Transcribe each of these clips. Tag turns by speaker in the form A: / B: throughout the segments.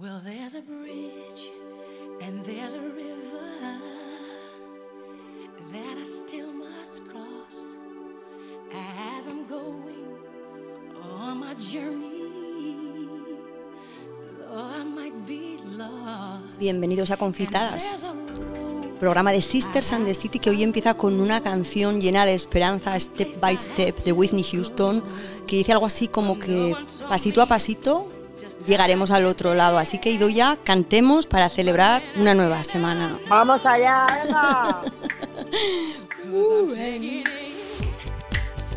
A: Well, there's a bridge and there's a river that I still must cross as I'm going on my journey. Though I might be lost.
B: Bienvenidos a Confitadas, programa de Sisters and the City que hoy empieza con una canción llena de esperanza, Step by Step, de Whitney Houston, que dice algo así como que pasito a pasito llegaremos al otro lado. Así que Idoya, cantemos para celebrar una nueva semana.
C: Vamos allá, venga.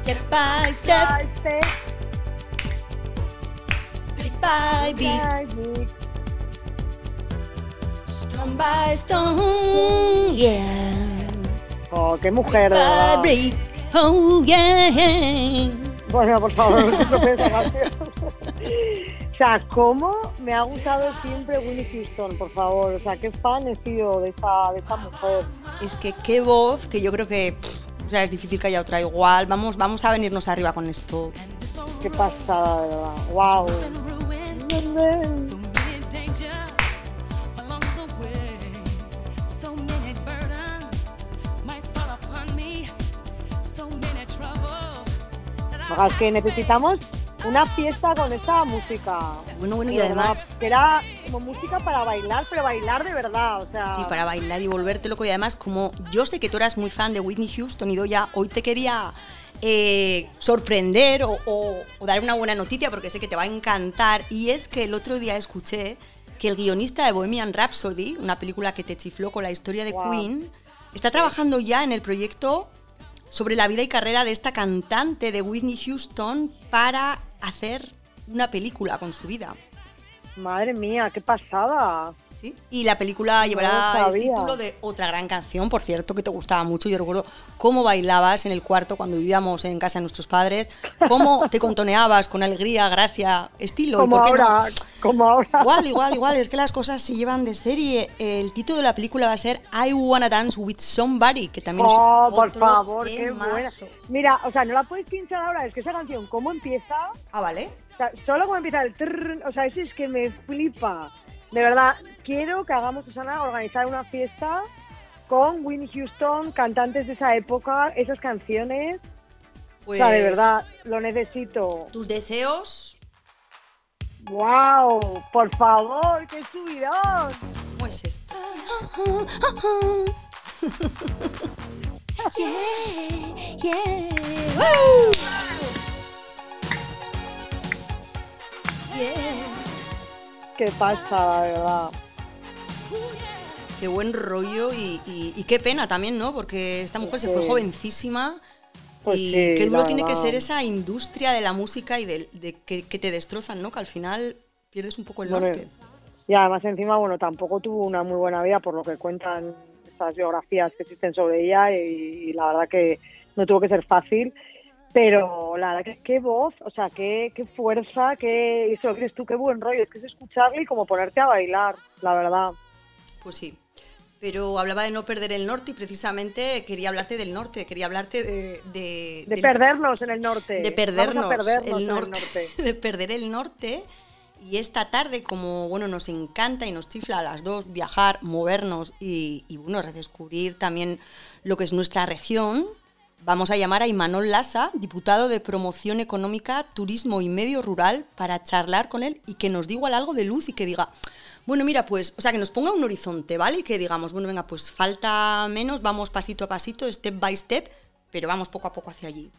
B: Step by step, bit by bit, stone by stone, yeah.
C: Oh, qué mujer,
B: oh yeah.
C: Bueno, por favor, no O sea, ¿cómo me ha gustado siempre Winnie Houston, por favor? O sea, qué fan he sido de esta, de esta mujer.
B: Es que qué voz, que yo creo que pff, o sea, es difícil que haya otra igual. Vamos, vamos a venirnos arriba con esto.
C: Qué pasada, de verdad. Wow. es que necesitamos una fiesta con esta música.
B: Bueno, bueno, y además,
C: Que era como música para bailar, pero bailar de verdad. O sea,
B: sí, para bailar y volverte loco. Y además, como yo sé que tú eras muy fan de Whitney Houston y ya hoy te quería eh, sorprender o, o- o dar una buena noticia porque sé que te va a encantar. Y es que el otro día escuché que el guionista de Bohemian Rhapsody, una película que te chifló con la historia de. Queen, está trabajando ya en el proyecto sobre la vida y carrera de esta cantante de Whitney Houston para hacer una película con su vida.
C: Madre mía, qué pasada.
B: ¿Sí? Y la película llevará
C: No
B: el título de otra gran canción, por cierto, que te gustaba mucho. Yo recuerdo cómo bailabas en el cuarto cuando vivíamos en casa de nuestros padres, cómo te contoneabas con alegría, gracia, estilo. y
C: Como
B: por qué no.
C: ahora, como ahora.
B: Igual, igual, igual, es que las cosas se llevan de serie. El título de la película va a ser I Wanna Dance with Somebody, que también
C: Oh,
B: es
C: por favor, qué buena. Mira, o sea, no la puedes pinchar ahora, es que esa canción, ¿cómo empieza?
B: Ah, vale.
C: O sea, solo como empieza el trrr, o sea, eso es que me flipa. De verdad, quiero que hagamos, Susana, organizar una fiesta con Winnie Houston, cantantes de esa época, esas canciones.
B: Pues,
C: O sea, de verdad, lo necesito.
B: Tus deseos,
C: ¡Wow! Por favor, qué subidón.
B: ¿cómo es esto? yeah, yeah. Woo. Yeah.
C: Qué pasada, de verdad.
B: Qué buen rollo y, y- y qué pena también, ¿no? Porque esta mujer se fue
C: Sí.
B: jovencísima
C: Pues
B: y
C: sí,
B: qué duro
C: la
B: tiene que ser esa industria de la música y del- de, que, que te destrozan, ¿no? Que al final pierdes un poco el
C: Bueno,
B: norte.
C: Y además encima, bueno, tampoco tuvo una muy buena vida por lo que cuentan estas biografías que existen sobre ella y, y la verdad que no tuvo que ser fácil. Pero la verdad que qué voz, o sea, qué, qué fuerza, qué, eso crees tú, qué buen rollo. Es que es escucharle y como ponerte a bailar, la verdad.
B: Pues sí. Pero hablaba de no perder el norte y precisamente quería hablarte del norte, quería hablarte de... De,
C: De
B: del-
C: perdernos en el norte.
B: de perdernos,
C: perdernos
B: el
C: en
B: norte,
C: el norte.
B: de perder el norte. Y esta tarde, como bueno, nos encanta y nos chifla a las dos viajar, movernos y, y, bueno, redescubrir también lo que es nuestra región, vamos a llamar a Imanol Lasa, diputado de Promoción Económica, Turismo y Medio Rural, para charlar con él y que nos diga algo de luz y que diga, bueno, mira, pues, o sea, que nos ponga un horizonte, ¿vale? Y que digamos, bueno, venga, pues falta menos, vamos pasito a pasito, step by step, pero vamos poco a poco hacia allí.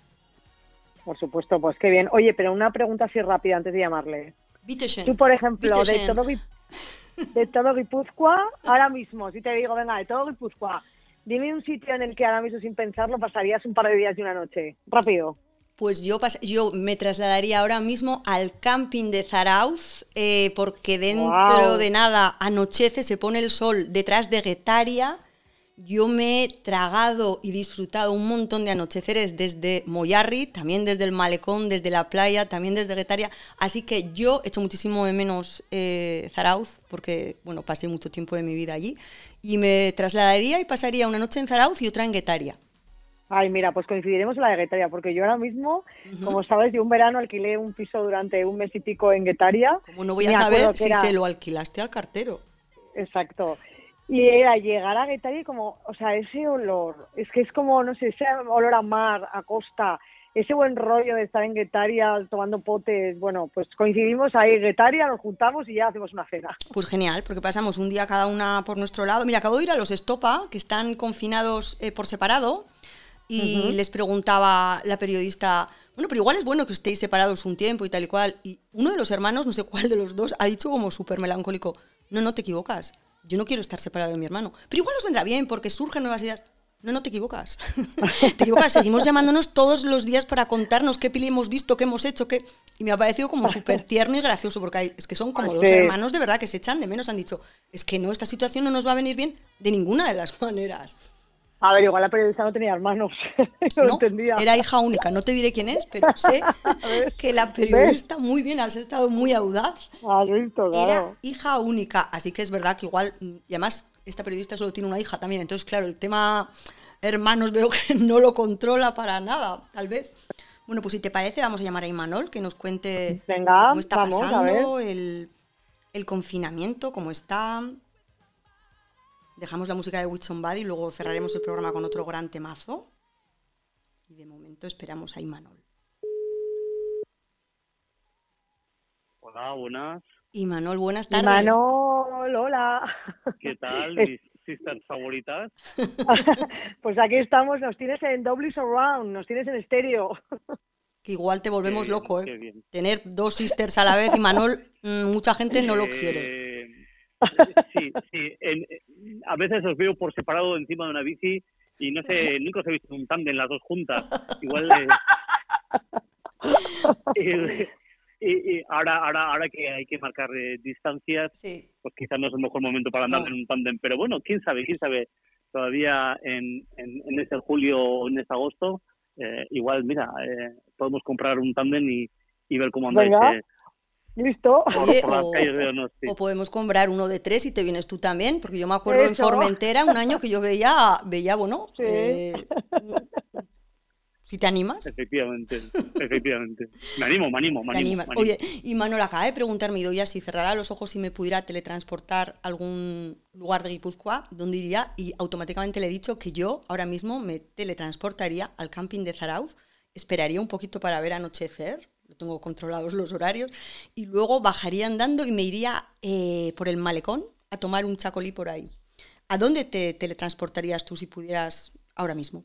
C: Por supuesto, pues qué bien. Oye, pero una pregunta así rápida antes de llamarle.
B: Bitteschön.
C: Tú, por ejemplo, de todo, de todo Guipúzcoa, ahora mismo, si te digo, venga, de todo Guipúzcoa, dime un sitio en el que ahora mismo sin pensarlo pasarías un par de días y una noche. Rápido.
B: Pues yo, pas- yo me trasladaría ahora mismo al camping de Zarauz, eh, porque dentro de nada anochece, se pone el sol detrás de Guetaria. Yo me he tragado y disfrutado un montón de anocheceres desde Moyarri, también desde el malecón, desde la playa, también desde Guetaria. Así que yo echo muchísimo de menos eh, Zarauz, porque bueno, pasé mucho tiempo de mi vida allí. Y me trasladaría y pasaría una noche en Zarauz y otra en Guetaria.
C: Ay, mira, pues coincidiremos en la de Guetaria, porque yo ahora mismo, como sabes, yo un verano alquilé un piso durante un mes y pico en Guetaria.
B: Como no voy a saber si se lo alquilaste al cartero.
C: Exacto. Y era llegar a Guetaria y como, o sea, ese olor, es que es como, no sé, ese olor a mar, a costa, ese buen rollo de estar en Guetaria tomando potes, bueno, pues coincidimos ahí en Guetaria, nos juntamos y ya hacemos una cena.
B: Pues genial, porque pasamos un día cada una por nuestro lado. Mira, acabo de ir a los Estopa, que están confinados eh, por separado, y les preguntaba la periodista, bueno, pero igual es bueno que estéis separados un tiempo y tal y cual. Y uno de los hermanos, no sé cuál de los dos, ha dicho como súper melancólico, no, no te equivocas, yo no quiero estar separado de mi hermano. Pero igual nos vendrá bien porque surgen nuevas ideas. No, no te equivocas. te equivocas. Seguimos llamándonos todos los días para contarnos qué peli hemos visto, qué hemos hecho, qué. Y me ha parecido como súper tierno y gracioso, porque es que son como dos hermanos de verdad que se echan de menos. Han dicho, es que no, esta situación no nos va a venir bien de ninguna de las maneras.
C: A ver, igual la periodista no tenía hermanos. no, entendía.
B: Era hija única. No te diré quién es, pero sé que la periodista, muy bien, has estado muy audaz.
C: Ah, visto, claro.
B: Era hija única. Así que es verdad que igual, y además esta periodista solo tiene una hija también, entonces claro, el tema hermanos veo que no lo controla para nada, tal vez. Bueno, pues si te parece, vamos a llamar a Imanol que nos cuente cómo está pasando el, el, confinamiento, cómo está. Dejamos la música de Witch Bad y luego cerraremos el programa con otro gran temazo. Y de momento esperamos a Imanol.
D: Hola, buenas.
B: Imanol, buenas tardes.
C: Imanol, hola.
D: ¿Qué tal, mis sisters favoritas?
C: pues aquí estamos, nos tienes en doble surround, nos tienes en estéreo.
B: Que igual te volvemos loco, ¿eh? Tener dos sisters a la vez, Imanol, mm, mucha gente no lo quiere.
D: Sí, sí. a veces os veo por separado encima de una bici y no sé, nunca os he visto un tándem las dos juntas. Igual. Eh, y, ahora, ahora, ahora que hay que marcar eh, distancias, pues quizás no es el mejor momento para andar en un tándem. Pero bueno, quién sabe, quién sabe. Todavía en, en, este julio o en este agosto, eh, igual, mira, eh, podemos comprar un tándem y, y ver cómo andáis.
C: Listo.
B: o, podemos comprar uno de tres y te vienes tú también, porque yo me acuerdo en Formentera un año que yo veía, veía bueno, si te animas.
D: Efectivamente, efectivamente. Me animo, me animo, me animo,
B: Oye, y Manuel acaba de preguntarme, Idoia, si cerrara los ojos y me pudiera teletransportar a algún lugar de Guipúzcoa, ¿dónde iría? Y automáticamente le he dicho que yo ahora mismo me teletransportaría al camping de Zarauz, esperaría un poquito para ver anochecer, tengo controlados los horarios, y luego bajaría andando y me iría eh, por el malecón a tomar un chacolí por ahí. ¿A dónde te teletransportarías tú si pudieras ahora mismo?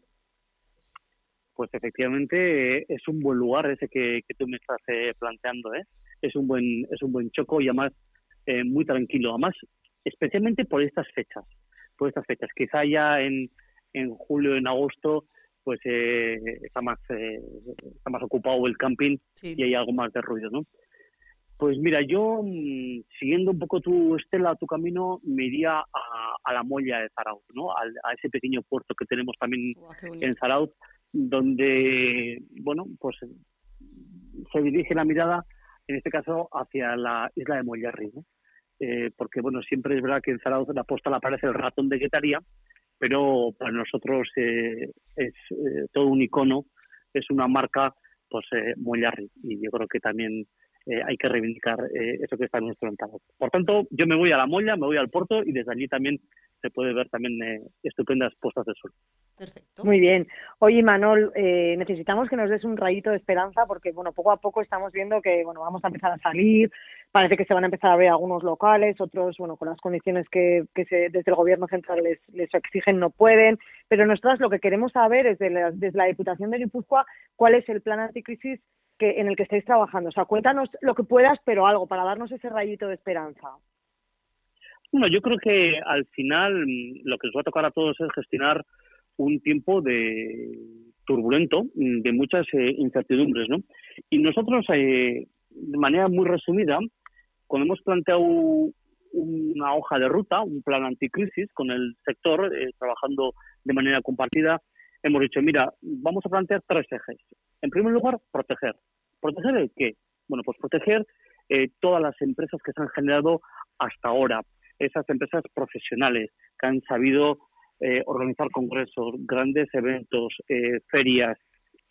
D: pues efectivamente es un buen lugar ese que, tú me estás eh, planteando, ¿eh? Es un buen es un buen choco y además eh, muy tranquilo, además especialmente por estas fechas, por estas fechas. Quizá ya en, en julio, en agosto, pues eh, está más está más ocupado el camping y hay algo más de ruido, ¿no? Pues mira, yo mm, siguiendo un poco tu estela, tu camino, me iría a, la Molla de Zarauz, ¿no? A, ese pequeño puerto que tenemos también en Zarauz donde, bueno, pues se dirige la mirada, en este caso, hacia la isla de Mollarri, eh, porque, bueno, siempre es verdad que en Zaragoza la posta le aparece el ratón de Guetaria, pero para nosotros eh, es eh, todo un icono, es una marca, pues, eh, Mollarri, y yo creo que también hay que reivindicar eso que está en nuestro entorno. Por tanto, yo me voy a la Molla, me voy al puerto y desde allí también se puede ver también eh, estupendas puestas de sol.
B: Perfecto.
C: Muy bien. Oye, Manol, eh, necesitamos que nos des un rayito de esperanza porque, bueno, poco a poco estamos viendo que, bueno, vamos a empezar a salir, parece que se van a empezar a ver algunos locales, otros, bueno, con las condiciones que, que se, desde el gobierno central les, les exigen no pueden, pero nosotras lo que queremos saber es desde la Diputación de Guipúzcoa cuál es el plan anticrisis que, en el que estáis trabajando. O sea, cuéntanos lo que puedas, pero algo para darnos ese rayito de esperanza.
D: Bueno, yo creo que al final mm, lo que nos va a tocar a todos es gestionar un tiempo de turbulento, mm, de muchas eh, incertidumbres, ¿no? Y nosotros, eh, de manera muy resumida, cuando hemos planteado una hoja de ruta, un plan anticrisis con el sector, eh, trabajando de manera compartida, hemos dicho, mira, vamos a plantear tres ejes. En primer lugar, proteger. ¿Proteger el qué? Bueno, pues proteger todas las empresas que se han generado hasta ahora esas empresas profesionales que han sabido eh, organizar congresos, grandes eventos, eh, ferias.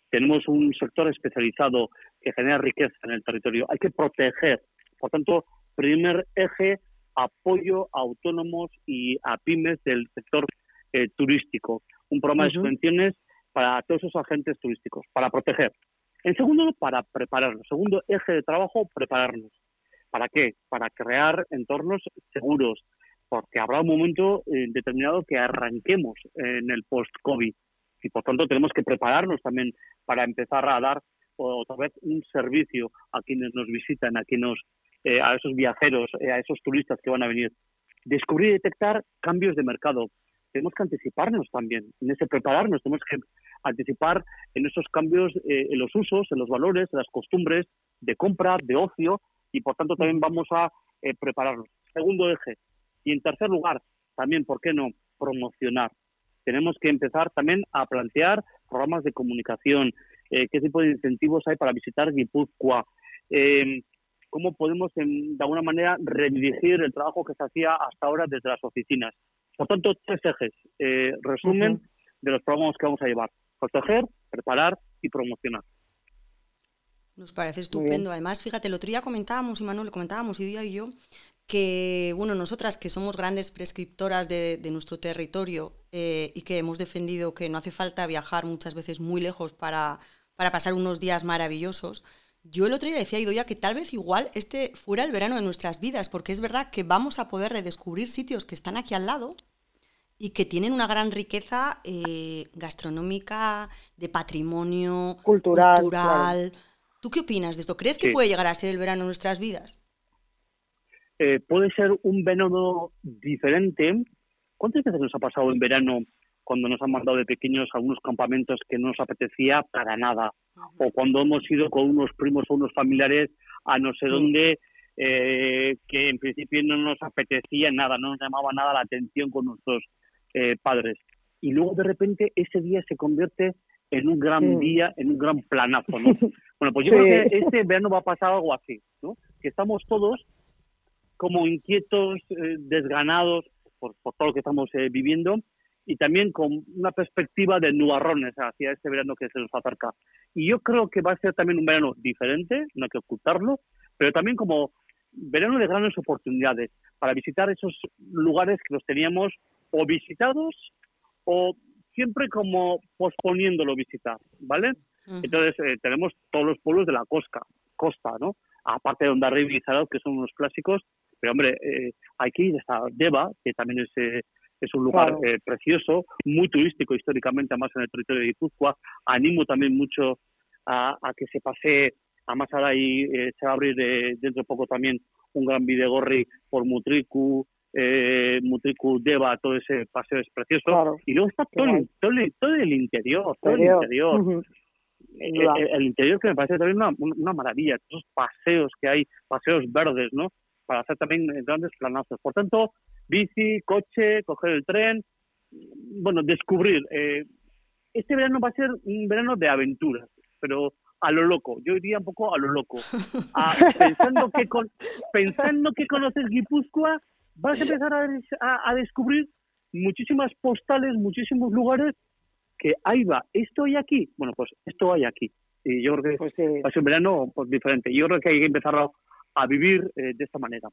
D: Tenemos un sector especializado que genera riqueza en el territorio. Hay que proteger. Por tanto, primer eje, apoyo a autónomos y a pymes del sector eh, turístico. Un programa de subvenciones para todos esos agentes turísticos, para proteger. En segundo, para prepararnos. Segundo eje de trabajo, prepararnos. ¿Para qué? Para crear entornos seguros, porque habrá un momento eh, determinado que arranquemos en el post-COVID y por tanto tenemos que prepararnos también para empezar a dar otra vez un servicio a quienes nos visitan, a quienes eh, a esos viajeros, eh, a esos turistas que van a venir. Descubrir y detectar cambios de mercado. Tenemos que anticiparnos también, en ese prepararnos, tenemos que anticipar en esos cambios en los usos, en los valores, en las costumbres de compra, de ocio, y por tanto también vamos a prepararnos. Segundo eje, y en tercer lugar, también, ¿por qué no? Promocionar. Tenemos que empezar también a plantear programas de comunicación, eh, qué tipo de incentivos hay para visitar Guipúzcoa, em, cómo podemos, de alguna manera, redirigir el trabajo que se hacía hasta ahora desde las oficinas. Por tanto, tres ejes. Eh, resumen de los programas que vamos a llevar. Proteger, preparar y promocionar.
B: Nos parece estupendo. Además, fíjate, el otro día comentábamos, y Manuel, comentábamos, y día y yo, que, bueno, nosotras que somos grandes prescriptoras de, nuestro territorio eh, y que hemos defendido que no hace falta viajar muchas veces muy lejos para, para pasar unos días maravillosos, yo el otro día decía a Idoya que tal vez igual este fuera el verano de nuestras vidas, porque es verdad que vamos a poder redescubrir sitios que están aquí al lado y que tienen una gran riqueza eh, gastronómica, de patrimonio, cultural. ¿Tú qué opinas de esto? ¿Crees que puede llegar a ser el verano de nuestras vidas?
D: Eh, puede ser un verano diferente. ¿Cuántas veces nos ha pasado en verano cuando nos han mandado de pequeños a algunos campamentos que no nos apetecía para nada? O cuando hemos ido con unos primos o unos familiares a no sé dónde, eh, que en principio no nos apetecía nada, no nos llamaba nada la atención con nuestros eh, padres. Y luego de repente ese día se convierte en un gran día, en un gran planazo, ¿no? Bueno, pues yo creo que este verano va a pasar algo así, ¿no? Que estamos todos como inquietos, eh, desganados por, todo lo que estamos eh, viviendo y también con una perspectiva de nubarrones hacia este verano que se nos acerca. Y yo creo que va a ser también un verano diferente, no hay que ocultarlo, pero también como verano de grandes oportunidades para visitar esos lugares que los teníamos o visitados o siempre como posponiéndolo visitar, ¿vale? Entonces eh, tenemos todos los pueblos de la costa, costa, ¿no? Aparte de Ondarribi y Zarao, que son unos clásicos, pero hombre, eh, hay que ir hasta Deva, que también es, eh, es un lugar eh, precioso, muy turístico históricamente, además en el territorio de Guipúzcoa. Animo también mucho a, que se pase, además ahora ahí eh, se va a abrir dentro de poco también un gran videgorri por Mutriku, eh, Mutriku, Deva, todo ese paseo es precioso. Y luego está todo, el, todo, el, interior, todo el interior. El, interior que me parece también una, una maravilla, esos paseos que hay, paseos verdes, ¿no? para hacer también grandes planazos. Por tanto, bici, coche, coger el tren, bueno, descubrir. Eh, este verano va a ser un verano de aventuras, pero a lo loco, yo diría un poco a lo loco. pensando, que con, pensando que conoces Guipúzcoa, vas a empezar a, a, descubrir muchísimas postales, muchísimos lugares que ahí va, esto hay aquí. Bueno, pues esto hay aquí. Y yo creo que pues, va a ser un verano pues, diferente. Yo creo que hay que empezar a, a vivir eh, de esta manera.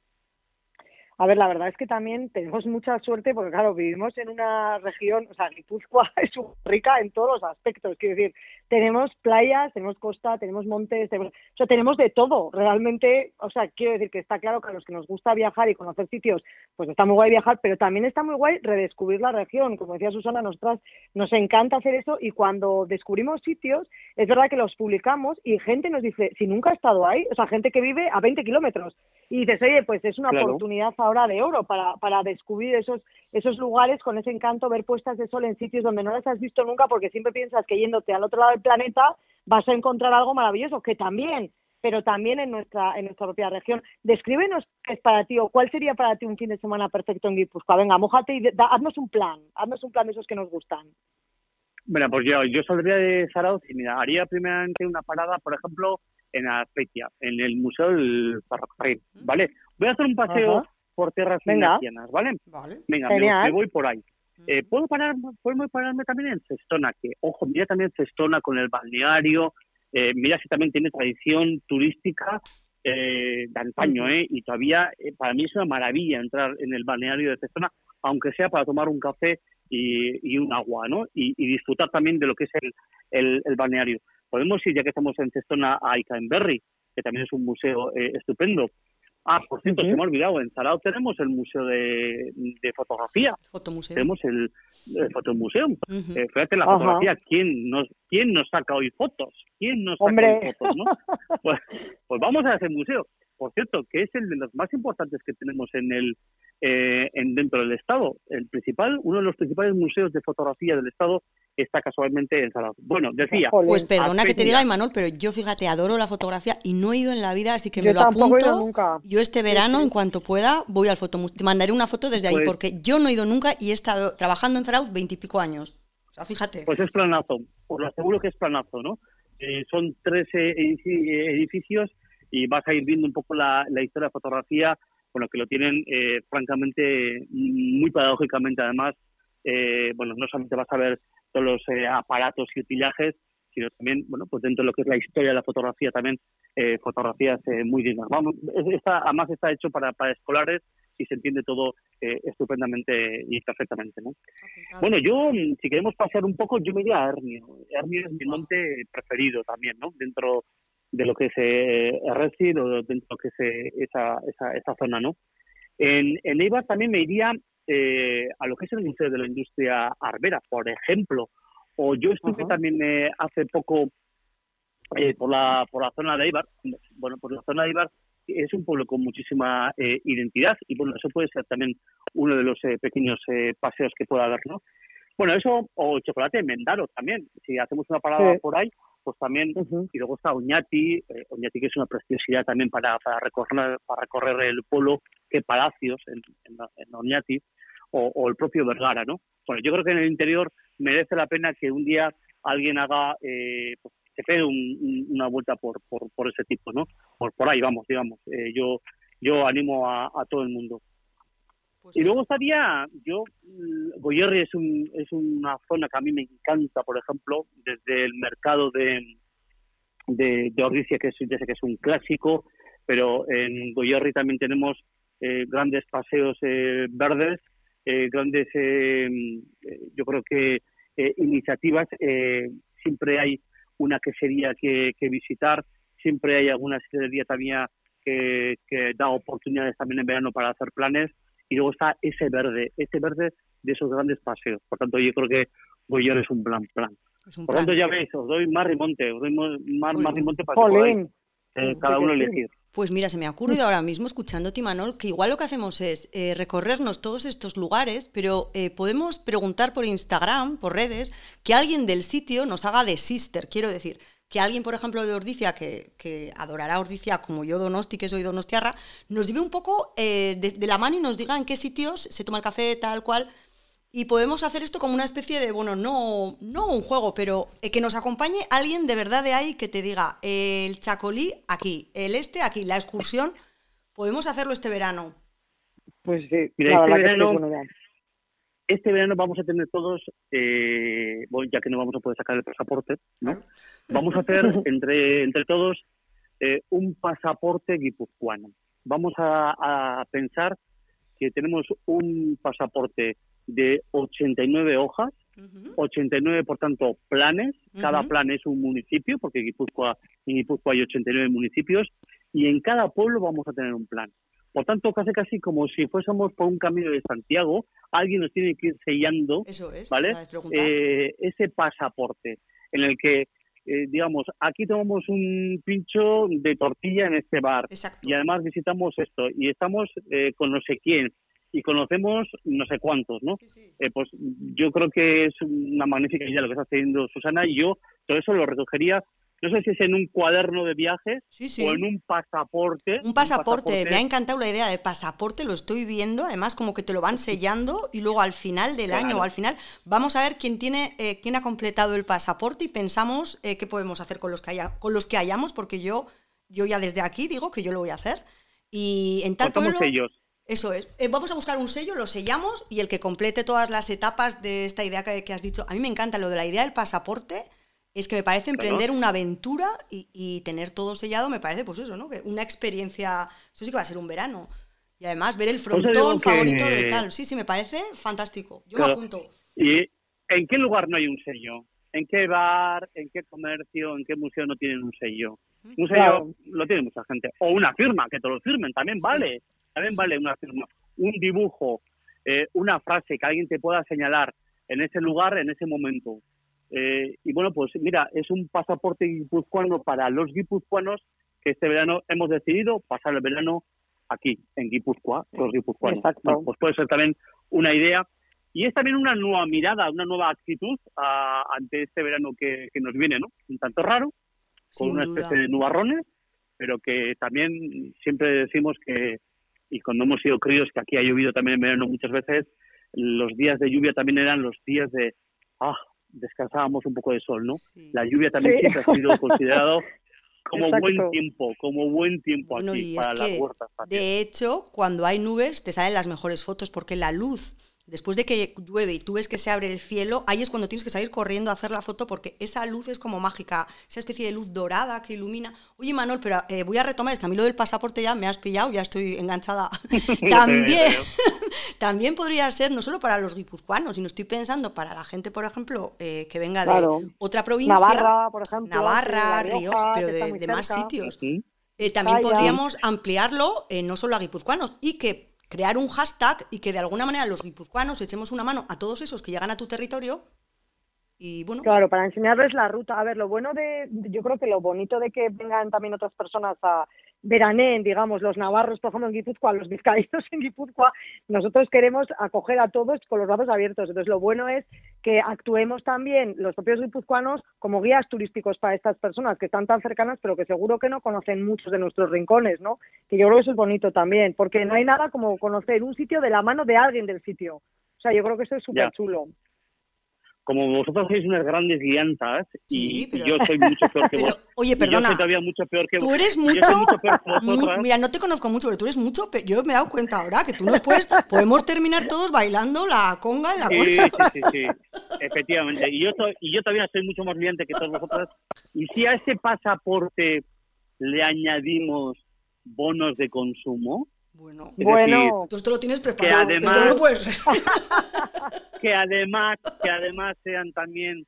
C: A ver, la verdad es que también tenemos mucha suerte porque, claro, vivimos en una región, o sea, Guipúzcoa es rica en todos los aspectos. Quiero decir, tenemos playas, tenemos costa, tenemos montes, tenemos, o sea, tenemos de todo. Realmente, o sea, quiero decir que está claro que a los que nos gusta viajar y conocer sitios, pues está muy guay viajar, pero también está muy guay redescubrir la región. Como decía Susana, nosotras nos encanta hacer eso y cuando descubrimos sitios, es verdad que los publicamos y gente nos dice, si nunca ha estado ahí, o sea, gente que vive a 20 kilómetros y dices, oye, pues es una oportunidad ahora de oro para, para descubrir esos, esos lugares con ese encanto, ver puestas de sol en sitios donde no las has visto nunca porque siempre piensas que yéndote al otro lado del planeta vas a encontrar algo maravilloso, que también, pero también en nuestra, en nuestra propia región. Descríbenos qué es para ti o cuál sería para ti un fin de semana perfecto en Guipúzcoa. Venga, mojate y haznos un plan, haznos un plan de esos que nos gustan.
D: Bueno, pues yo, yo saldría de Zarauz y mira, haría primeramente una parada, por ejemplo, en Azpeitia, en el Museo del Ferrocarril, ¿vale? Voy a hacer un paseo por tierras vengacianas, ¿vale?
B: Vale.
D: Venga, me, voy por ahí. Eh, puedo parar, puedo pararme también en Cestona, que ojo, mira también Cestona con el balneario, eh, mira si también tiene tradición turística eh, de antaño, ¿eh? Y todavía eh, para mí es una maravilla entrar en el balneario de Cestona, aunque sea para tomar un café y, y un agua, ¿no? Y, y, disfrutar también de lo que es el, el, el, balneario. Podemos ir, ya que estamos en Cestona, a Icaenberry, que también es un museo eh, estupendo. Ah, por cierto, uh -huh. se me ha olvidado, en Sarao tenemos el Museo de, de Fotografía.
B: Fotomuseo.
D: Tenemos el, el Fotomuseo. Uh -huh. eh, fíjate, la fotografía, ¿quién nos, ¿quién nos saca hoy fotos? ¿Quién nos saca
C: Hombre.
D: hoy fotos, no? pues, pues vamos a ese museo. Por cierto, que es el de los más importantes que tenemos en el eh, en, dentro del Estado. El principal, uno de los principales museos de fotografía del Estado está casualmente en Zaragoza. Bueno, decía.
B: Pues perdona que te diga, Imanol, pero yo fíjate, adoro la fotografía y no he ido en la vida, así que
C: yo
B: me lo apunto.
C: nunca.
B: Yo este verano, sí, sí. en cuanto pueda, voy al fotomuseo. Te mandaré una foto desde pues, ahí, porque yo no he ido nunca y he estado trabajando en Zaragoza veintipico años. O sea, fíjate.
D: Pues es planazo, os lo aseguro que es planazo, ¿no? Eh, son tres edificios y vas a ir viendo un poco la, la historia de fotografía bueno, que lo tienen eh, francamente muy paradójicamente además, eh, bueno, no solamente vas a ver todos los eh, aparatos y utillajes, sino también, bueno, pues dentro de lo que es la historia de la fotografía también, eh, fotografías muy dignas. Vamos, está, además está hecho para, para escolares y se entiende todo estupendamente y perfectamente, ¿no? Bueno, yo, si queremos pasear un poco, yo me iría a Hernio. Hernio es mi monte preferido también, ¿no? Dentro de lo que es eh, o dentro de lo que es eh, esa, esa, esa, zona, ¿no? En, en Eibar también me iría eh, a lo que es el Museo de la Industria Arbera, por ejemplo. O yo estuve uh -huh. también eh, hace poco eh, por, la, por la zona de Eibar. Bueno, por la zona de Eibar es un pueblo con muchísima eh, identidad y bueno, eso puede ser también uno de los eh, pequeños eh, paseos que pueda haber, ¿no? Bueno, eso, o chocolate en Mendaro también. Si hacemos una parada sí. por ahí, pues también, uh -huh. y luego está Oñati, eh, Oñati que es una preciosidad también para, para, recorrer, para recorrer el pueblo, que Palacios en, en, en Oñati, o, o, el propio Vergara, ¿no? Bueno, yo creo que en el interior merece la pena que un día alguien haga, eh, pues, se un, un, una vuelta por, por, por, ese tipo, ¿no? Por, por ahí, vamos, digamos. Eh, yo, yo animo a, a todo el mundo. Pues y luego estaría, yo, Goyerri es, un, es una zona que a mí me encanta, por ejemplo, desde el mercado de, de, de Ordicia, que es, ya sé que es un clásico, pero en Goyerri también tenemos eh, grandes paseos eh, verdes, eh, grandes, yo creo que iniciativas, siempre hay una quesería que, que visitar, siempre hay alguna sidrería también que, que da oportunidades también en verano para hacer planes y luego está ese verde, ese verde de esos grandes paseos. Por tanto, yo creo que Goyer es un plan, plan. Por tanto, ya veis, os doy más rimonte, os doy más, más rimonte para que podáis, eh, cada uno elegir.
B: Pues mira, se me ha ocurrido ahora mismo, escuchándote, Manol, que igual lo que hacemos es eh, recorrernos todos estos lugares, pero eh, podemos preguntar por Instagram, por redes, que alguien del sitio nos haga de sister, quiero decir, que alguien, por ejemplo, de Ordicia, que, que, adorará Ordicia como yo Donosti, que soy donostiarra, nos lleve un poco eh, de, de, la mano y nos diga en qué sitios se toma el café, tal cual. Y podemos hacer esto como una especie de, bueno, no, no un juego, pero eh, que nos acompañe alguien de verdad de ahí que te diga, eh, el chacolí aquí, el este aquí, la excursión, podemos hacerlo este verano.
C: Pues sí,
D: Mira, este verano, este verano vamos a tener todos, eh, bueno, ya que no vamos a poder sacar el pasaporte, ¿no? Vamos a hacer entre, entre todos eh, un pasaporte guipuzcoano. Vamos a, a, pensar que tenemos un pasaporte de 89 hojas, uh -huh. 89, por tanto, planes. Uh -huh. Cada plan es un municipio, porque Guipúzcoa, en Guipúzcoa hay 89 municipios, y en cada pueblo vamos a tener un plan. Por tanto, casi casi como si fuésemos por un camino de Santiago, alguien nos tiene que ir sellando,
B: Eso es,
D: ¿vale? Eh, ese pasaporte en el que, eh, digamos, aquí tomamos un pincho de tortilla en este bar
B: Exacto.
D: y además visitamos esto y estamos eh, con no sé quién y conocemos no sé cuántos, ¿no?
B: Sí, sí.
D: Eh, pues yo creo que es una magnífica idea lo que está haciendo Susana y yo todo eso lo recogería no sé si es en un cuaderno de viajes
B: sí,
D: o en un pasaporte.
B: Un pasaporte. un pasaporte. Me ha encantado la idea de pasaporte, lo estoy viendo, además como que te lo van sellando y luego al final del claro. año o al final vamos a ver quién tiene, eh, quién ha completado el pasaporte y pensamos eh, qué podemos hacer con los que haya, con los que hayamos, porque yo, yo ya desde aquí digo que yo lo voy a hacer. Y en tal pueblo,
D: ellos.
B: Eso es. Eh, vamos a buscar un sello, lo sellamos y el que complete todas las etapas de esta idea que, que has dicho. A mí me encanta lo de la idea del pasaporte. Es que me parece
D: Claro.
B: emprender una aventura y, y tener todo sellado, me parece, pues eso, ¿no? Que una experiencia. Eso sí que va a ser un verano. Y además ver el
D: digo
B: frontón
D: que-
B: favorito de tal. Sí, sí, me parece fantástico. Yo me apunto.
D: ¿Y en qué lugar no hay un sello? ¿En qué bar, en qué comercio, en qué museo no tienen un sello? Un sello
C: Claro.
D: lo tiene mucha gente. O una firma, que te lo firmen, también
B: Sí.
D: vale. También vale una firma. Un dibujo, eh, una frase que alguien te pueda señalar en ese lugar, en ese momento. Eh, y bueno, pues mira, es un pasaporte guipuzcoano para los guipuzcoanos que este verano hemos decidido pasar el verano aquí, en Guipúzcoa, los guipuzcoanos.
C: Exacto.
D: Pues puede ser también una idea y es también una nueva mirada, una nueva actitud ah, ante este verano que, que nos viene, ¿no? Un tanto raro, con
B: Sin
D: una
B: duda.
D: especie de nubarrones, pero que también siempre decimos que, y cuando hemos sido críos, que aquí ha llovido también en verano muchas veces, los días de lluvia también eran los días de, ah, descansábamos un poco de sol, ¿no?
B: Sí.
D: La lluvia también
C: Sí.
D: siempre ha sido considerado como
C: Exacto.
D: buen tiempo, como buen tiempo
B: Bueno,
D: aquí
B: es
D: para las huertas.
B: de hecho, cuando hay nubes te salen las mejores fotos porque la luz, después de que llueve y tú ves que se abre el cielo, ahí es cuando tienes que salir corriendo a hacer la foto porque esa luz es como mágica, esa especie de luz dorada que ilumina. Oye, Manuel, pero eh, voy a retomar, es que a mí lo del pasaporte ya me has pillado, ya estoy enganchada. también, también podría ser no solo para los guipuzcoanos, sino estoy pensando para la gente, por ejemplo, eh, que venga de otra provincia.
C: Navarra, por ejemplo.
B: Navarra, Rioja, pero de, más sitios. Eh, también podríamos ampliarlo eh, no solo a guipuzcoanos y que crear un hashtag y que de alguna manera los guipuzcoanos echemos una mano a todos esos que llegan a tu territorio y bueno,
C: Claro, para enseñarles la ruta. A ver, lo bueno de, yo creo que lo bonito de que vengan también otras personas a veraneen, digamos, los navarros, por ejemplo, en Guipúzcoa, los vizcaínos en Guipúzcoa, nosotros queremos acoger a todos con los brazos abiertos. Entonces, lo bueno es que actuemos también los propios guipuzcoanos como guías turísticos para estas personas que están tan cercanas, pero que seguro que no conocen muchos de nuestros rincones, ¿no? Que yo creo que eso es bonito también, porque no hay nada como conocer un sitio de la mano de alguien del sitio. O sea, yo creo que eso es súper chulo.
D: Como vosotros sois unas grandes guiantas y
B: Sí, pero-
D: yo soy mucho peor que
B: Pero,
D: vos.
B: oye,
D: y
B: perdona,
D: Yo soy todavía mucho peor que
B: tú eres
D: Yo
B: mucho,
D: soy mucho peor que vosotras.
B: mira, no te conozco mucho, pero tú eres mucho, pe- yo me he dado cuenta ahora que tú nos puedes, podemos terminar todos bailando la conga en la
D: Sí,
B: concha.
D: sí, sí, sí, efectivamente. Y yo, to- y yo todavía soy mucho más brillante que todas vosotras. Y si a ese pasaporte le añadimos bonos de consumo,
B: Bueno,
D: Es
C: Bueno,
B: tú esto lo tienes preparado,
D: además-
B: esto no puede ser.
D: que además, que además sean también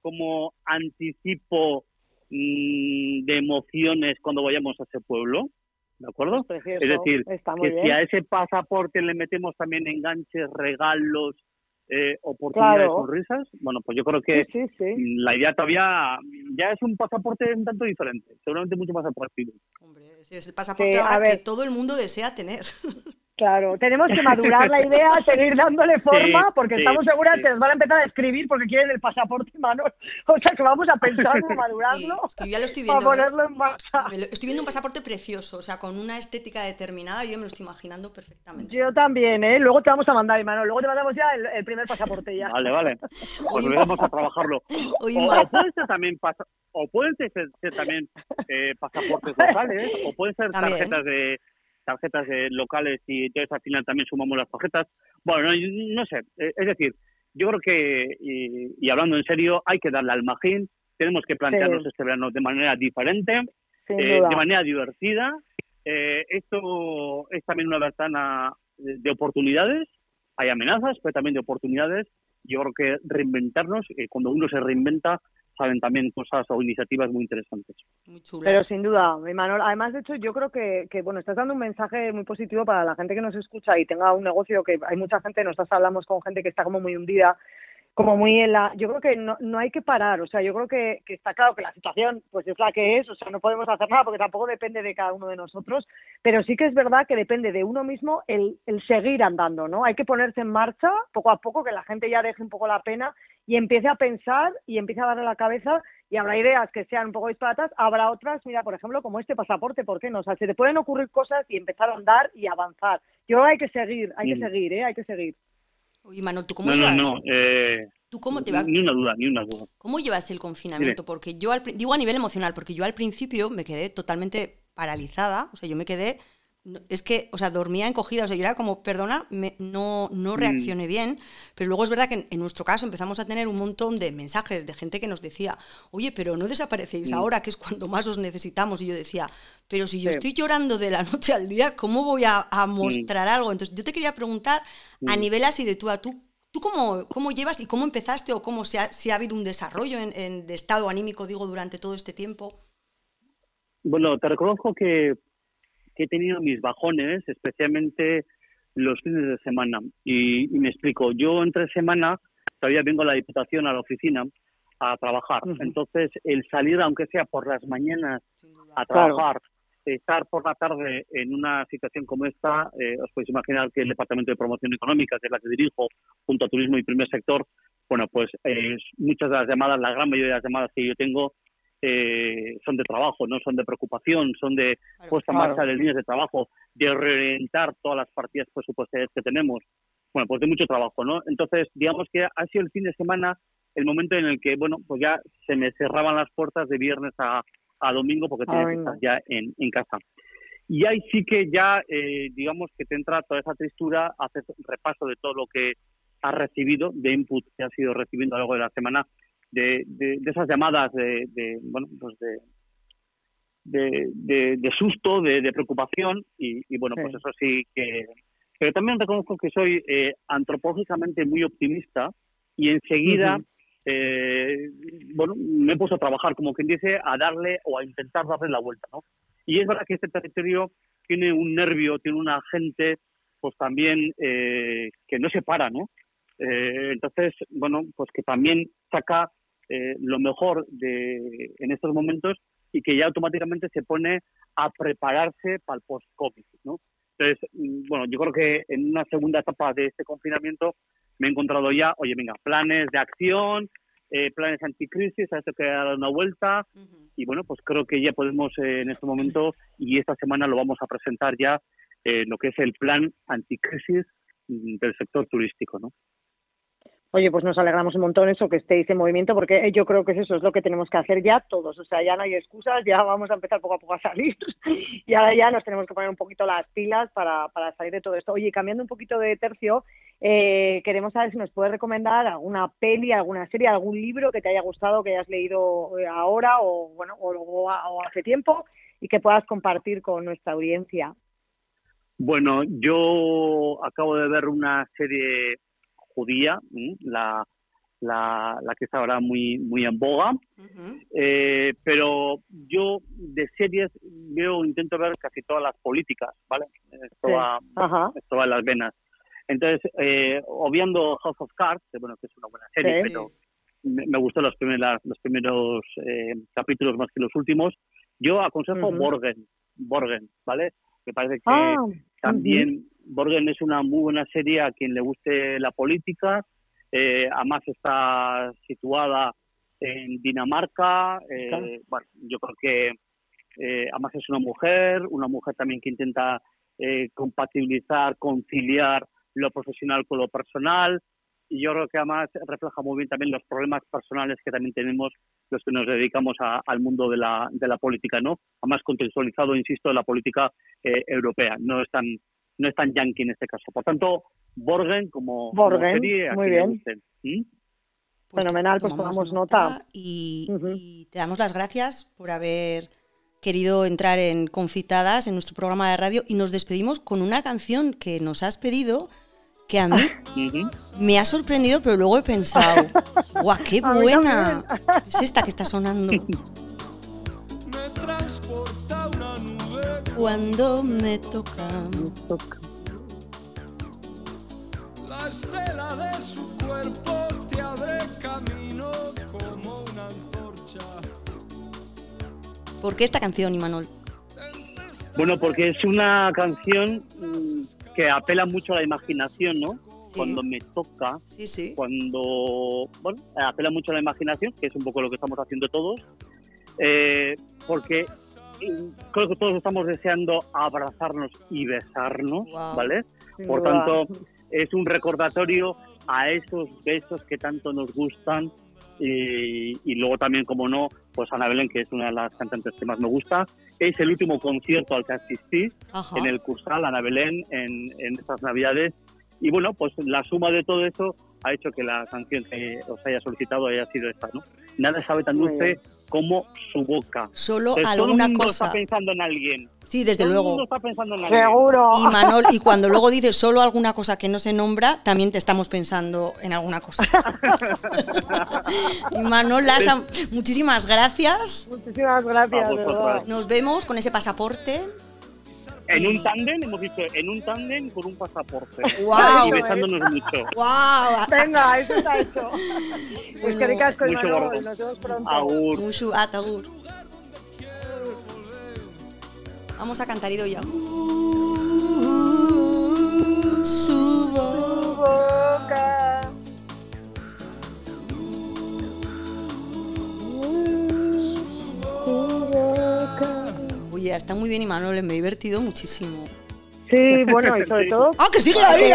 D: como anticipo mm, de emociones cuando vayamos a ese pueblo, ¿de acuerdo? Es decir, que
C: bien.
D: si a ese pasaporte le metemos también enganches, regalos, eh, oportunidades,
C: Claro.
D: sonrisas, bueno, pues yo creo que
C: Sí, sí, sí.
D: la idea todavía ya es un pasaporte un tanto diferente, seguramente mucho más atractivo.
B: Hombre, es el pasaporte
C: a
B: ahora que todo el mundo desea tener.
C: Claro, tenemos que madurar la idea, seguir dándole forma, porque
D: sí,
C: estamos seguras
D: sí.
C: que nos van a empezar a escribir porque quieren el pasaporte, Manuel. O sea que vamos a pensarlo,
B: Sí,
C: madurarlo,
B: es que yo ya lo estoy
C: para
B: viendo. ¿eh?
C: ponerlo en marcha.
B: Estoy viendo un pasaporte precioso, o sea, con una estética determinada, yo me lo estoy imaginando perfectamente.
C: Yo también, ¿eh? Luego te vamos a mandar, Manuel. Luego te mandamos ya el, el primer pasaporte ya.
D: Vale, vale. Pues
B: Oye,
D: vamos a trabajarlo.
B: Oye,
D: O, o pueden ser también pasa- o pueden ser, ser también eh, pasaportes locales, o pueden ser
B: También.
D: tarjetas de tarjetas de locales y entonces al final también sumamos las tarjetas. Bueno, no, no sé, eh, es decir, yo creo que, y, y hablando en serio, hay que darle al magín, tenemos que plantearnos
C: Sí.
D: este verano de manera diferente, eh, de manera divertida. Eh, esto es también una ventana de de oportunidades, hay amenazas, pero también de oportunidades. Yo creo que reinventarnos, eh, cuando uno se reinventa, salen también cosas o iniciativas muy interesantes.
B: Muy.
C: Pero sin duda, Manuel. Además, de hecho, yo creo que, que, bueno, estás dando un mensaje muy positivo para la gente que nos escucha y tenga un negocio que hay mucha gente, nosotros hablamos con gente que está como muy hundida, como muy en la... Yo creo que no, no hay que parar, o sea, yo creo que, que está claro que la situación pues es la que es, o sea, no podemos hacer nada porque tampoco depende de cada uno de nosotros, pero sí que es verdad que depende de uno mismo el, el seguir andando, ¿no? Hay que ponerse en marcha poco a poco, que la gente ya deje un poco la pena y empiece a pensar y empiece a darle la cabeza y habrá ideas que sean un poco disparatas, habrá otras, mira, por ejemplo, como este pasaporte, ¿por qué no? O sea, se te pueden ocurrir cosas y empezar a andar y avanzar. Yo creo que hay que seguir, hay que seguir, ¿eh? Hay que seguir.
B: Oye, Manuel, ¿tú cómo
D: No, no,
B: llevas?
D: no. eh,
B: ¿Tú cómo te va?
D: Ni una duda, ni una duda.
B: ¿Cómo llevas el confinamiento? Porque yo, al digo a nivel emocional, porque yo al principio me quedé totalmente paralizada, o sea, yo me quedé es que, o sea, dormía encogida, o sea, yo era como, perdona, me- no, no
D: Mm.
B: reaccioné bien, pero luego es verdad que en, en nuestro caso empezamos a tener un montón de mensajes de gente que nos decía, oye, pero no desaparecéis
D: Mm.
B: ahora, que es cuando más os necesitamos, y yo decía, pero si yo
C: Sí.
B: estoy llorando de la noche al día, ¿cómo voy a, a mostrar algo? Entonces, yo te quería preguntar, a
D: Mm.
B: nivel así de tú a tú, ¿tú cómo, cómo llevas y cómo empezaste o cómo se ha, si ha habido un desarrollo en, en- de estado anímico, digo, durante todo este tiempo?
D: Bueno, te reconozco que, que he tenido mis bajones, especialmente los fines de semana. Y, y me explico, yo entre semana todavía vengo a la Diputación, a la oficina, a trabajar. Entonces, el salir, aunque sea por las mañanas, a
C: Claro.
D: trabajar, estar por la tarde en una situación como esta, eh, os podéis imaginar que el Departamento de Promoción Económica, que es la que dirijo, junto a Turismo y Primer Sector, bueno, pues eh, muchas de las llamadas, la gran mayoría de las llamadas que yo tengo eh, son de trabajo, no son de preocupación, son de
B: Claro.
D: puesta en
C: Claro.
D: marcha de líneas de trabajo, de reorientar todas las partidas presupuestarias que tenemos. Bueno, pues de mucho trabajo, ¿no? Entonces, digamos que ha sido el fin de semana el momento en el que, bueno, pues ya se me cerraban las puertas de viernes a, a domingo porque
C: A
D: tenía que estar ya en, en casa. Y ahí sí que ya, eh, digamos que te entra toda esa tristura, haces repaso de todo lo que has recibido, de input que has ido recibiendo a lo largo de la semana, de, de, de esas llamadas de, de, bueno, pues de, de, susto, de, preocupación, y, y bueno,
C: Sí.
D: pues eso sí que... Pero también reconozco que soy eh, antropológicamente muy optimista y enseguida, eh, bueno, me he puesto a trabajar, como quien dice, a darle o a intentar darle la vuelta, ¿no? Y es verdad que este territorio tiene un nervio, tiene una gente, pues también eh, que no se para, ¿no? Eh, entonces, bueno, pues que también saca eh, lo mejor de en estos momentos y que ya automáticamente se pone a prepararse para el post-COVID, ¿no? Entonces, mm, bueno, yo creo que en una segunda etapa de este confinamiento me he encontrado ya, oye, venga, planes de acción, eh, planes anticrisis, a esto que dado una vuelta, y bueno, pues creo que ya podemos eh, en este momento y esta semana lo vamos a presentar ya eh, lo que es el plan anticrisis mm, del sector turístico, ¿no?
C: Oye, pues nos alegramos un montón eso, que estéis en movimiento, porque yo creo que es eso, es lo que tenemos que hacer ya todos. O sea, ya no hay excusas, ya vamos a empezar poco a poco a salir. y ahora ya nos tenemos que poner un poquito las pilas para, para salir de todo esto. Oye, cambiando un poquito de tercio, eh, queremos saber si nos puedes recomendar alguna peli, alguna serie, algún libro que te haya gustado, que hayas leído eh, ahora o, bueno, o hace tiempo y que puedas compartir con nuestra audiencia.
D: Bueno, yo acabo de ver una serie judía, la, la, la que está ahora muy, muy en boga,
B: Ujú.
D: eh, pero yo de series veo, intento ver casi todas las políticas, ¿vale? Esto
C: Sí.
D: va, esto va en las venas. Entonces, eh, obviando House of Cards, que bueno, que es una buena serie,
C: Sí.
D: pero me, me gustó los primeros, los primeros eh, capítulos más que los últimos, yo aconsejo
C: Ujú.
D: Borgen, Borgen, ¿vale? Me parece que
C: Ah,
D: también Borgen es una muy buena serie a quien le guste la política. Eh, además está situada en Dinamarca. eh,
C: Claro.
D: bueno, yo creo que eh, además es una mujer, una mujer también que intenta eh, compatibilizar, conciliar lo profesional con lo personal. Y yo creo que además refleja muy bien también los problemas personales que también tenemos los que nos dedicamos a- al mundo de la, de la política, ¿no? Además contextualizado, insisto, en la política eh, europea. No es tan no es tan yankee en este caso. Por tanto, Borgen como, como
C: Borgen,
D: serie
C: muy bien.
D: ¿Mm?
B: Pues
C: Fenomenal, pues
B: tomamos
C: nota.
B: Y, y te damos las gracias por haber querido entrar en Confitadas en nuestro programa de radio y nos despedimos con una canción que nos has pedido que a mí me ha sorprendido, pero luego he pensado, ¡guau, qué buena! Es esta que está sonando.
E: me transporta una nube
B: Cuando me toca.
E: la estela de su cuerpo te abre camino como una antorcha
B: ¿Por qué esta canción, Imanol?
D: Bueno, porque es una canción que apela mucho a la imaginación, ¿no? Cuando me toca,
B: Sí, sí.
D: cuando, bueno, apela mucho a la imaginación, que es un poco lo que estamos haciendo todos, eh, porque creo que todos estamos deseando abrazarnos y besarnos. ¿vale? Por tanto, es un recordatorio a esos besos que tanto nos gustan y, y luego también, como no, pues Ana Belén, que es una de las cantantes que más me gusta. Es el último concierto al que asistí
B: Ajá.
D: en el Cursal, Ana Belén, en, en estas Navidades. Y bueno, pues la suma de todo eso ha hecho que la canción que os haya solicitado haya sido esta, ¿no? Nada sabe tan dulce como su boca.
B: Solo
D: Entonces, todo el
B: alguna
D: mundo
B: cosa.
D: está pensando en alguien.
B: Sí, desde
D: todo el
B: luego.
D: mundo está pensando en alguien.
C: Seguro.
B: Y Manol, y cuando luego dices solo alguna cosa que no se nombra, también te estamos pensando en alguna cosa. y Manol Lasa, muchísimas gracias.
C: Muchísimas gracias.
B: Nos vemos con ese pasaporte.
D: En un tándem, hemos dicho, en un tándem con un pasaporte.
B: Guau.
D: Y besándonos mucho.
B: ¡Wow!
C: Venga, eso está hecho. Pues que ricasco,
D: mucho
C: Imanol.
D: gordo.
C: Nos vemos pronto.
D: Agur.
B: Atagur. Vamos a cantar Ido ya. Su
C: Tu
B: Está muy bien, Imanol, me he divertido muchísimo.
C: Sí, bueno, y sobre todo
B: ¡Ah, que sigue ahí!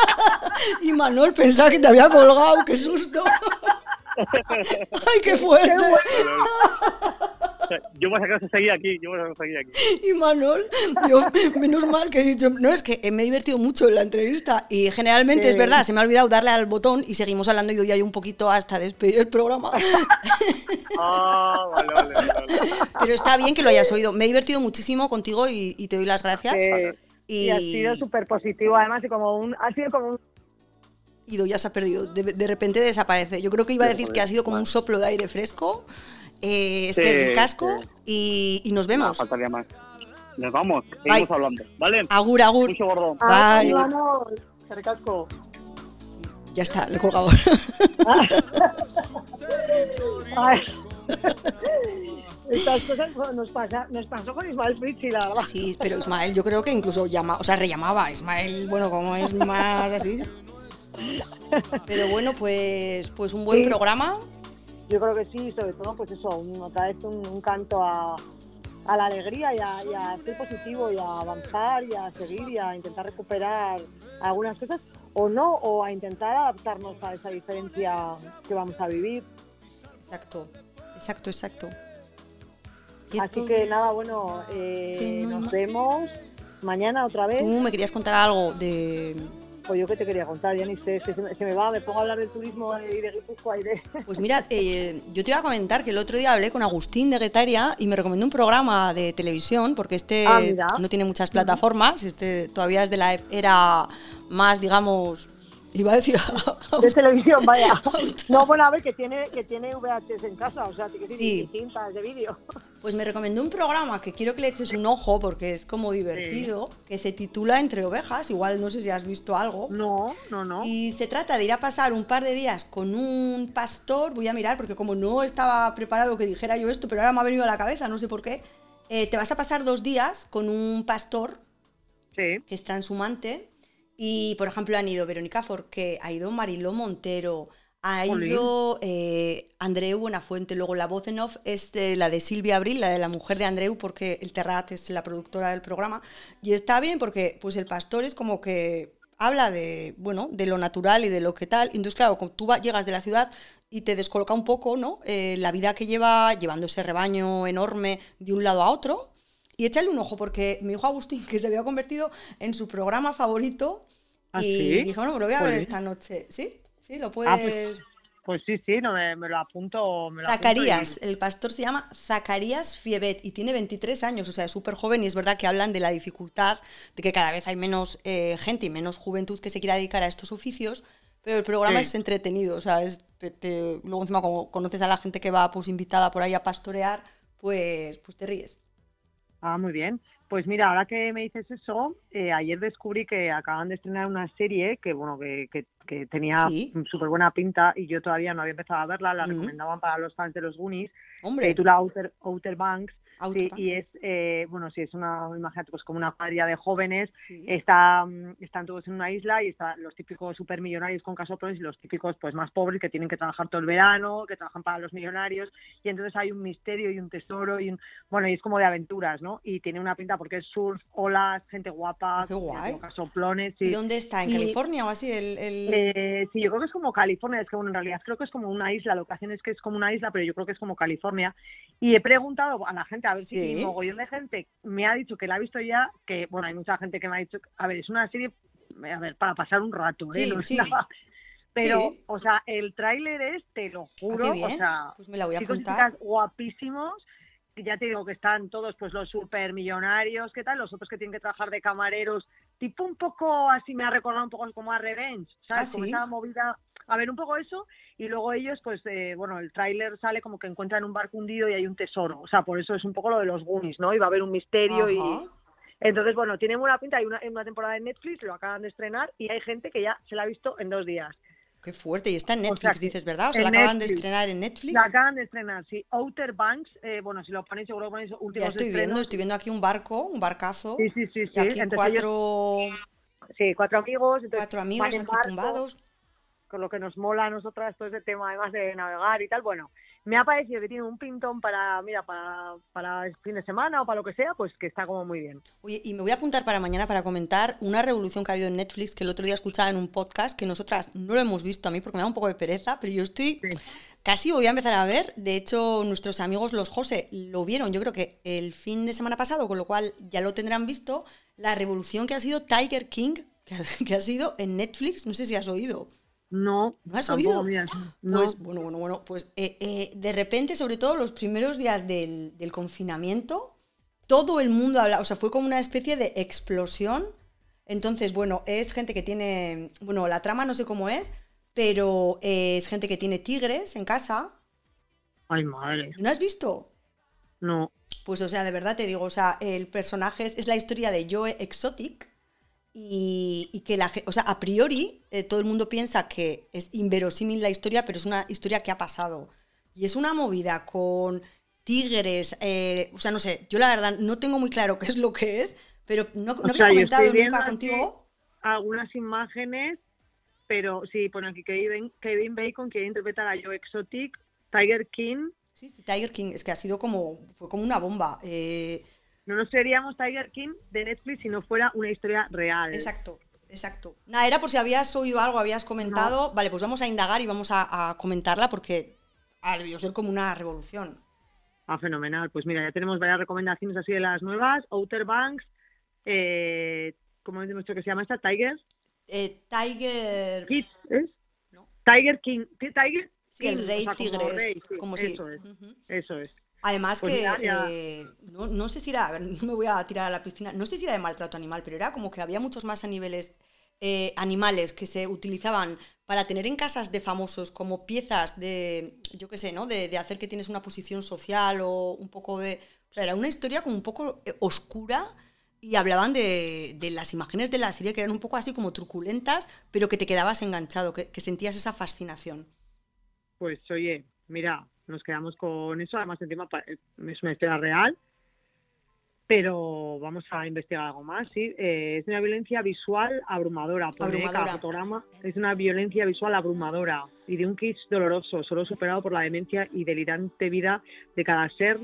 B: y Manuel pensaba que te había colgado, qué susto. ¡Ay, qué fuerte!
D: O sea, Yo voy a sacar seguir aquí, yo voy a seguir aquí.
B: Y Manuel, yo, menos mal que he dicho, no, es que me he divertido mucho en la entrevista y generalmente es
C: Sí.
B: verdad, se me ha olvidado darle al botón y seguimos hablando y doy ahí un poquito hasta despedir el programa.
D: Ah, vale, vale, vale.
B: Pero está bien que lo hayas oído. Me he divertido muchísimo contigo y, y te doy las gracias.
C: que- y ha sido súper positivo, además, y como un, ha sido como un
B: Ido ya se ha perdido, de, de repente desaparece. Yo creo que iba a decir que ha sido como un soplo de aire fresco. Eh, es que el casco
D: sí.
B: y, y nos
D: No,
B: vemos.
D: faltaría más. Nos vamos, seguimos
B: Bye.
D: hablando, ¿vale?
B: Agur, agur.
D: Mucho gordo.
B: Bye.
C: ricasco.
B: Ya está, le he colgado.
C: Ay. Estas cosas bueno, nos, pasa, nos pasó con Ismael Fritzi, la verdad.
B: Sí, pero Ismael, yo creo que incluso llama, o sea, rellamaba. Ismael, bueno, como es más así. Pero bueno, pues, pues un buen
C: Sí.
B: programa.
C: Yo creo que sí, sobre todo, pues eso, un- otra vez un, un canto a, a la alegría y a, y a ser positivo y a avanzar y a seguir y a intentar recuperar algunas cosas o no, o a intentar adaptarnos a esa diferencia que vamos a vivir.
B: Exacto, exacto, exacto.
C: Así que nada, bueno, eh, nos vemos mañana otra vez.
B: Tú me querías contar algo de.
C: Pues yo que te quería contar, ya ni sé, se, se me- va, me pongo a hablar del turismo y de Guipúzcoa y de...
B: Pues mira, eh, yo te iba a comentar que el otro día hablé con Agustín de Guetaria y me recomendó un programa de televisión, porque este
C: Ah,
B: no tiene muchas plataformas, este todavía es de la era más, digamos, iba a decir,
C: de televisión, vaya. No, bueno, a ver, que tiene, que tiene VHS en casa, o sea, que sí, cintas de vídeo.
B: Pues me recomendó un programa que quiero que le eches un ojo porque es como divertido, que se titula Entre ovejas, igual no sé si has visto algo.
C: No, no, no.
B: Y se trata de ir a pasar un par de días con un pastor, voy a mirar porque como no estaba preparado que dijera yo esto, pero ahora me ha venido a la cabeza, no sé por qué, eh, te vas a pasar dos días con un pastor
C: Sí.
B: que es transhumante y por ejemplo han ido Verónica Forqué, ha ido Mariló Montero, ha ido eh, Andreu Buenafuente, luego la voz en off es de la de Silvia Abril, la de la mujer de Andreu, porque el Terrat es la productora del programa, y está bien porque pues el pastor es como que habla de, bueno, de lo natural y de lo que tal, entonces claro, tú llegas de la ciudad y te descoloca un poco, ¿no? Eh, la vida que lleva llevando ese rebaño enorme de un lado a otro, y échale un ojo porque me dijo Agustín que se había convertido en su programa favorito.
C: ¿Ah,
B: y
C: sí?
B: dije, bueno, lo voy a ver esta noche. ¿Sí? Sí, lo puedes.
C: Ah, pues, pues sí, sí, no, me, me lo apunto. Me lo apunto
B: Zacarías,
C: y-
B: el pastor se llama Zacarías Fiebet y tiene 23 años, o sea, es súper joven y es verdad que hablan de la dificultad de que cada vez hay menos eh, gente y menos juventud que se quiera dedicar a estos oficios, pero el programa
C: Sí.
B: es entretenido, o sea, es, te- te- luego encima como conoces a la gente que va pues invitada por ahí a pastorear, pues, pues te ríes.
C: Ah, muy bien. Pues mira, ahora que me dices eso, eh, ayer descubrí que acaban de estrenar una serie que, bueno, que, que, que tenía
B: Sí.
C: súper buena pinta y yo todavía no había empezado a verla, la
B: Mm.
C: recomendaban para los fans de los Goonies,
B: Hombre,
C: titula Outer, Outer Banks Sí, y es, eh, bueno, sí, es una, imagínate, pues como una cuadrilla de jóvenes,
B: Sí.
C: está, mm, están todos en una isla y están los típicos supermillonarios con casoplones y los típicos pues más pobres que tienen que trabajar todo el verano, que trabajan para los millonarios y entonces hay un misterio y un tesoro y un, bueno, y es como de aventuras, ¿no? Y tiene una pinta porque es surf, olas, gente guapa,
B: Ah, qué guay.
C: con casoplones,
B: ¿Y dónde está? ¿En
C: Y-
B: California o así? El, el-
C: Eh, sí, yo creo que es como California, es que bueno, en realidad creo que es como una isla, que hacen es que es como una isla, pero yo creo que es como California. Y he preguntado a la gente, a ver si
B: Sí.
C: y mogollón de gente me ha dicho que la ha visto ya, que bueno, hay mucha gente que me ha dicho, a ver, es una serie, a ver, para pasar un rato, ¿eh?
B: Sí,
C: No es
B: sí.
C: nada- Pero,
B: Sí.
C: o sea, el tráiler es, te lo
B: Ah,
C: juro, o sea,
B: Pues me la voy a
C: chicos y
B: apuntar.
C: chicas guapísimos, ya te digo que están todos pues los supermillonarios, ¿qué tal? Los otros que tienen que trabajar de camareros, tipo un poco así me ha recordado un poco como a Revenge, ¿sabes?
B: Ah,
C: Como esa movida, a ver un poco eso, y luego ellos pues, eh, bueno, el tráiler sale como que encuentran un barco hundido y hay un tesoro, o sea, por eso es un poco lo de los Goonies, ¿no? Y va a haber un misterio y... Entonces, bueno, tiene buena pinta, hay una, hay una temporada de Netflix, lo acaban de estrenar y hay gente que ya se la ha visto en dos días.
B: Qué fuerte. Y está en
C: O sea
B: Netflix, dices, ¿verdad? O sea, la acaban de estrenar en Netflix.
C: La acaban de estrenar, sí. Outer Banks, eh, bueno, si lo ponéis, seguro que ponéis
B: Ya
C: últimos
B: estoy viendo, estoy viendo aquí un barco, un barcazo.
C: Sí, sí, sí,
B: Y
C: sí.
B: aquí
C: Entonces ellos-
B: cuatro,
C: sí, cuatro amigos. Entonces
B: cuatro amigos
C: en
B: aquí
C: barco,
B: tumbados.
C: Con lo que nos mola a nosotras todo ese tema, además de navegar y tal. Bueno, me ha parecido que tiene un pintón para, mira, para, para el fin de semana o para lo que sea, pues que está como muy bien.
B: Oye, y me voy a apuntar para mañana para comentar una revolución que ha habido en Netflix que el otro día escuchaba en un podcast que nosotras no lo hemos visto a mí porque me da un poco de pereza, pero yo estoy
C: Sí.
B: casi voy a empezar a ver. De hecho, nuestros amigos los José lo vieron, yo creo que el fin de semana pasado, con lo cual ya lo tendrán visto, la revolución que ha sido Tiger King, que, que ha sido en Netflix, no sé si has oído.
C: No,
B: ¿No has oído?
C: no.
B: Pues bueno, bueno, bueno, pues eh, eh, de repente, sobre todo los primeros días del, del confinamiento, todo el mundo habla, o sea, fue como una especie de explosión. Entonces, bueno, es gente que tiene, bueno, la trama no sé cómo es, pero eh, es gente que tiene tigres en casa.
C: Ay, madre.
B: ¿No has visto?
C: No.
B: Pues, o sea, de verdad te digo, o sea, el personaje es, es la historia de Joe Exotic y, y que la o sea, a priori eh, todo el mundo piensa que es inverosímil la historia, pero es una historia que ha pasado. Y es una movida con tigres, eh, o sea, no sé, yo la verdad no tengo muy claro qué es lo que es, pero no, no había
C: sea,
B: comentado nunca contigo.
C: algunas imágenes, pero sí, pone aquí Kevin, Kevin Bacon quiere interpretar a Joe Exotic, Tiger King.
B: Sí, sí, Tiger King, es que ha sido como, fue como una bomba. eh,
C: No nos seríamos Tiger King de Netflix si no fuera una historia real.
B: Exacto, exacto. Nada, era por si habías oído algo, habías comentado. Vale, pues vamos a indagar y vamos a, a comentarla porque ha debido ser como una revolución.
C: Ah, fenomenal. Pues mira, ya tenemos varias recomendaciones así de las nuevas. Outer Banks, eh, ¿cómo hemos dicho que se llama esta? Tiger
B: Eh, Tiger.
C: Kids, ¿es?
B: No.
C: Tiger King. ¿Qué- Tiger
B: Sí, el rey
C: o sea, como rey, sí,
B: como si.
C: Eso es, eso es.
B: Además
C: Pues
B: que eh, no, no sé si era, a ver, no me voy a tirar a la piscina, no sé si era de maltrato animal, pero era como que había muchos más a niveles eh, animales que se utilizaban para tener en casas de famosos como piezas de, yo qué sé, ¿no? De, de hacer que tienes una posición social o un poco de... O sea, era una historia como un poco eh, oscura y hablaban de, de las imágenes de la serie que eran un poco así como truculentas, pero que te quedabas enganchado, que, que sentías esa fascinación.
C: Pues oye, mira, nos quedamos con eso. Además, encima pa- es una historia real. Pero vamos a investigar algo más, sí. Eh, es una violencia visual abrumadora.
B: Abrumadora.
C: fotograma. Es una violencia visual abrumadora y de un kitsch doloroso, solo superado por la demencia y delirante vida de cada ser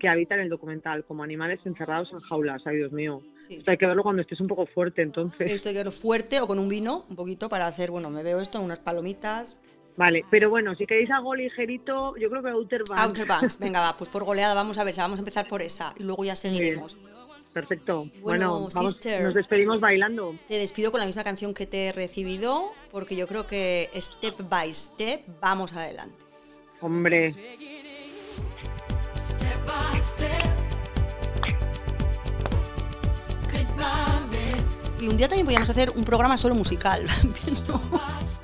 C: que habita en el documental, como animales encerrados en jaulas. Ay, Dios mío.
B: Sí.
C: Esto hay que verlo cuando estés un poco fuerte, entonces.
B: Esto hay que verlo fuerte o con un vino, un poquito, para hacer, bueno, me veo esto, unas palomitas.
C: Vale, pero bueno, si queréis algo ligerito, yo creo que Outer Banks.
B: Outer Banks, venga, va, pues por goleada vamos a ver, vamos a empezar por esa y luego ya seguiremos.
C: Perfecto.
B: Bueno,
C: Bueno, vamos,
B: sister.
C: nos despedimos bailando.
B: Te despido con la misma canción que te he recibido, porque yo creo que step by step vamos adelante.
C: Hombre,
B: Y un día también podíamos hacer un programa solo musical. pero-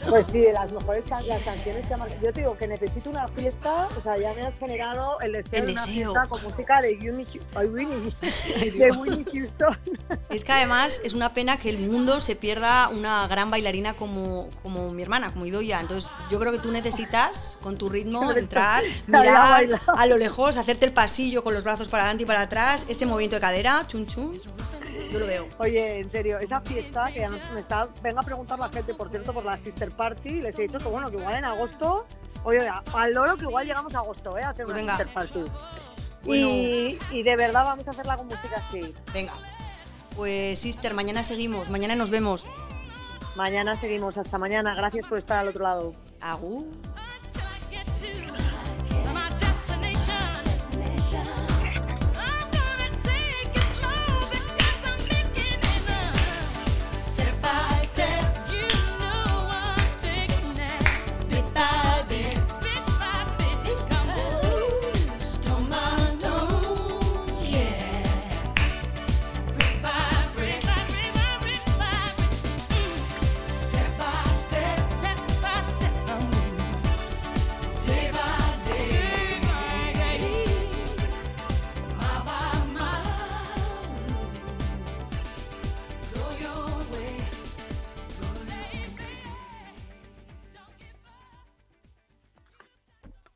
C: Pues sí, de las mejores can- las canciones que ha marcado. Yo te digo que necesito una fiesta, o sea, ya me has generado el deseo
B: El
C: de una
B: deseo.
C: fiesta con música de Winnie, Hu- ay, Winnie- de Winnie Houston.
B: Es que además es una pena que el mundo se pierda una gran bailarina como, como mi hermana, como Idoya. Entonces yo creo que tú necesitas, con tu ritmo, entrar, mirar a lo lejos, hacerte el pasillo con los brazos para adelante y para atrás, ese movimiento de cadera, chun chun. Yo lo veo.
C: Oye, en serio, esa fiesta que ya nos- me está, venga a preguntar la gente, por cierto, por la Sister Party, les he dicho que bueno, que igual en agosto, oye, al loro que igual llegamos a agosto, ¿eh? A hacer
B: Pues
C: una
B: venga.
C: Sister Party.
B: Bueno.
C: Y, y de verdad vamos a hacerla con música así.
B: Venga. Pues, sister, mañana seguimos, mañana nos vemos.
C: Mañana seguimos, hasta mañana. Gracias por estar al otro lado.
B: Agur.